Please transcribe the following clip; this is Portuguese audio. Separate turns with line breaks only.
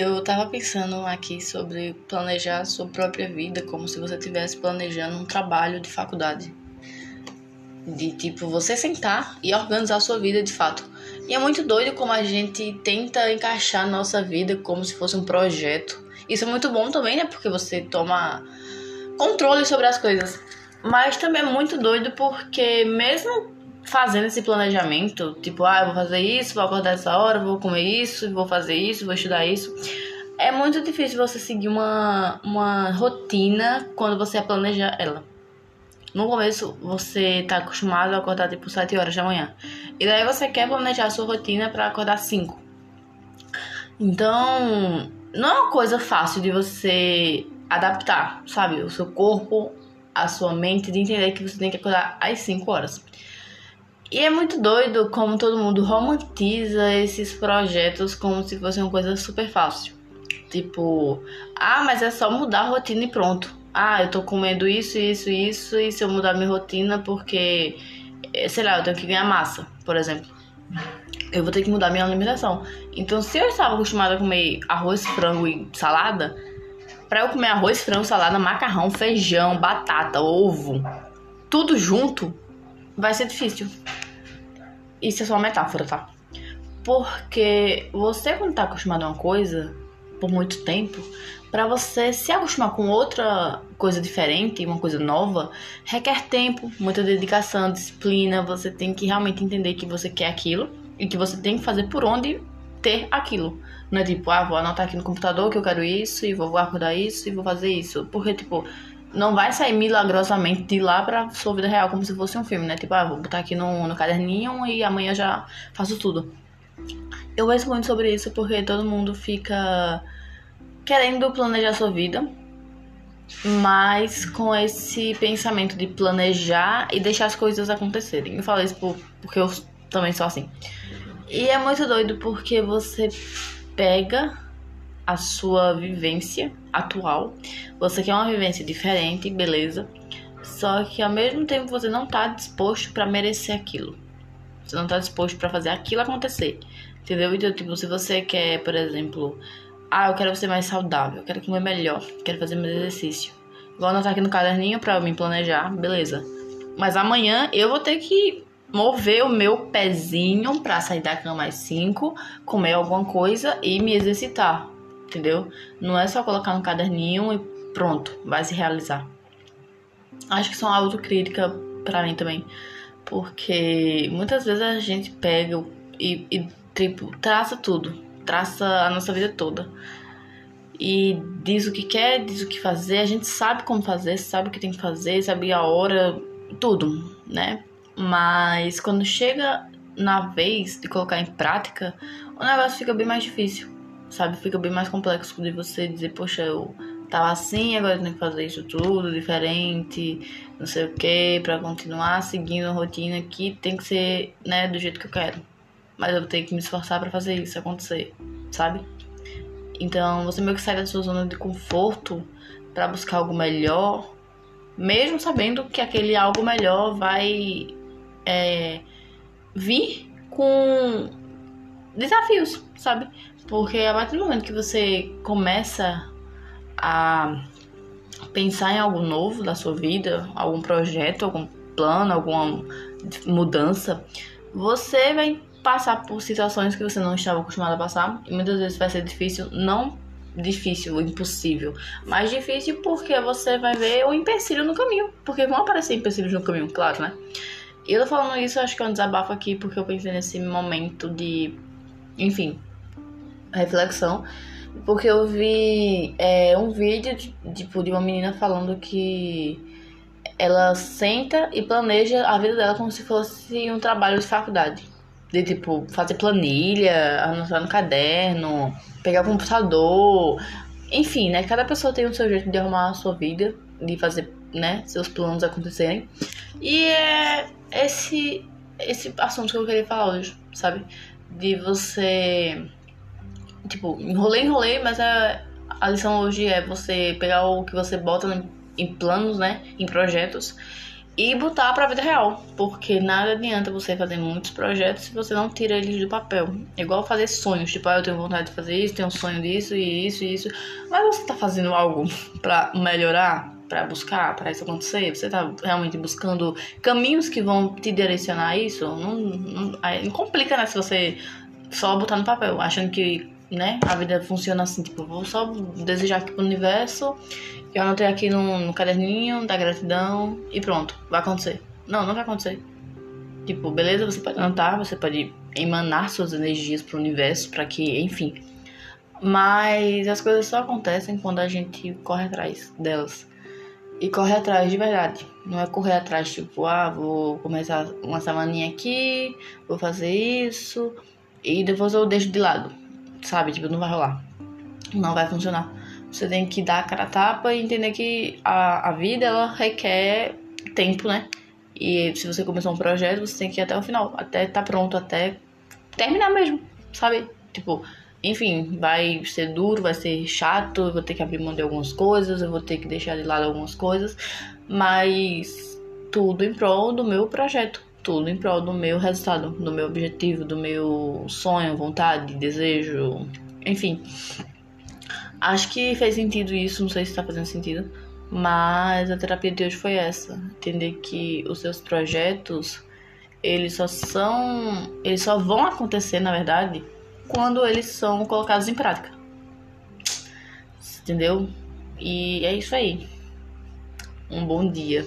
Eu tava pensando aqui sobre planejar sua própria vida como se você estivesse planejando um trabalho de faculdade. De tipo, você sentar e organizar sua vida de fato. E é muito doido como a gente tenta encaixar nossa vida como se fosse um projeto. Isso é muito bom também, né? Porque você toma controle sobre as coisas. Mas também é muito doido porque mesmo fazendo esse planejamento, tipo, ah, eu vou fazer isso, vou acordar essa hora, vou comer isso, vou fazer isso, vou estudar isso. É muito difícil você seguir uma, uma rotina quando você planeja ela. No começo, você tá acostumado a acordar tipo 7 horas da manhã. E daí você quer planejar a sua rotina para acordar 5. Então, não é uma coisa fácil de você adaptar, sabe? O seu corpo, a sua mente, de entender que você tem que acordar às 5 horas. E é muito doido como todo mundo romantiza esses projetos como se fosse uma coisa super fácil. Tipo, ah, mas é só mudar a rotina e pronto. Ah, eu tô comendo isso, isso, isso, e se eu mudar minha rotina porque, eh, sei lá, eu tenho que ganhar massa, por exemplo. Eu vou ter que mudar minha alimentação. Então, se eu estava acostumada a comer arroz, frango e salada, para eu comer arroz, frango, salada, macarrão, feijão, batata, ovo, tudo junto, vai ser difícil. Isso é só uma metáfora, tá? Porque você, quando tá acostumado a uma coisa por muito tempo, para você se acostumar com outra coisa diferente, uma coisa nova, requer tempo, muita dedicação, disciplina. Você tem que realmente entender que você quer aquilo e que você tem que fazer por onde ter aquilo. Não é tipo, ah, vou anotar aqui no computador que eu quero isso e vou guardar isso e vou fazer isso. Porque, tipo, não vai sair milagrosamente de lá pra sua vida real, como se fosse um filme, né? Tipo, ah, vou botar aqui no, no caderninho e amanhã já faço tudo. Eu penso muito sobre isso porque todo mundo fica querendo planejar sua vida, mas com esse pensamento de planejar e deixar as coisas acontecerem. Eu falo isso porque eu também sou assim. E é muito doido porque você pega a sua vivência atual. Você quer uma vivência diferente, beleza? Só que ao mesmo tempo você não tá disposto para merecer aquilo. Você não tá disposto para fazer aquilo acontecer. Entendeu? Então, tipo, se você quer, por exemplo, ah, eu quero ser mais saudável, eu quero comer melhor, quero fazer mais exercício. Vou anotar aqui no caderninho para me planejar, beleza. Mas amanhã eu vou ter que mover o meu pezinho para sair da cama às 5, comer alguma coisa e me exercitar entendeu? Não é só colocar no caderninho e pronto, vai se realizar. Acho que são autocrítica para mim também, porque muitas vezes a gente pega e, e tipo, traça tudo, traça a nossa vida toda. E diz o que quer, diz o que fazer, a gente sabe como fazer, sabe o que tem que fazer, sabe a hora, tudo, né? Mas quando chega na vez de colocar em prática, o negócio fica bem mais difícil sabe? Fica bem mais complexo de você dizer, poxa, eu tava assim, agora eu tenho que fazer isso tudo diferente, não sei o que, para continuar seguindo a rotina que tem que ser, né, do jeito que eu quero. Mas eu vou ter que me esforçar para fazer isso acontecer, sabe? Então, você meio que sai da sua zona de conforto para buscar algo melhor, mesmo sabendo que aquele algo melhor vai é, vir com desafios, sabe? Porque a partir do momento que você começa a pensar em algo novo da sua vida, algum projeto, algum plano, alguma mudança, você vai passar por situações que você não estava acostumado a passar e muitas vezes vai ser difícil, não difícil, impossível, mas difícil porque você vai ver o empecilho no caminho, porque vão aparecer empecilhos no caminho, claro, né? E eu tô falando isso, acho que é um desabafo aqui porque eu pensei nesse momento de, enfim, reflexão, porque eu vi é, um vídeo de, tipo, de uma menina falando que ela senta e planeja a vida dela como se fosse um trabalho de faculdade. De tipo, fazer planilha, anotar no caderno, pegar o computador, enfim, né? Cada pessoa tem o seu jeito de arrumar a sua vida, de fazer, né, seus planos acontecerem. E é esse esse assunto que eu queria falar hoje, sabe? De você tipo, enrolei, enrolei, mas a, a lição hoje é você pegar o que você bota em planos, né, em projetos, e botar pra vida real. Porque nada adianta você fazer muitos projetos se você não tira eles do papel. É igual fazer sonhos. Tipo, ah, eu tenho vontade de fazer isso, tenho um sonho disso e isso e isso. Mas você tá fazendo algo pra melhorar, pra buscar, pra isso acontecer? Você tá realmente buscando caminhos que vão te direcionar a isso? Não, não, aí complica, né? Se você só botar no papel, achando que né? A vida funciona assim, tipo, vou só desejar aqui pro universo eu anotei aqui no, no caderninho da gratidão e pronto, vai acontecer. Não, não vai acontecer. Tipo, beleza, você pode anotar, você pode emanar suas energias pro universo para que, enfim. Mas as coisas só acontecem quando a gente corre atrás delas. E corre atrás de verdade. Não é correr atrás, tipo, ah, vou começar uma semaninha aqui, vou fazer isso, e depois eu deixo de lado. Sabe? Tipo, não vai rolar. Não vai funcionar. Você tem que dar a cara a tapa e entender que a, a vida ela requer tempo, né? E se você começou um projeto, você tem que ir até o final, até tá pronto, até terminar mesmo, sabe? Tipo, enfim, vai ser duro, vai ser chato, eu vou ter que abrir mão de algumas coisas, eu vou ter que deixar de lado algumas coisas, mas tudo em prol do meu projeto, tudo em prol do meu resultado, do meu objetivo, do meu sonho, vontade, desejo, enfim. Acho que fez sentido isso, não sei se tá fazendo sentido. Mas a terapia de hoje foi essa. Entender que os seus projetos, eles só são. Eles só vão acontecer, na verdade, quando eles são colocados em prática. Entendeu? E é isso aí. Um bom dia.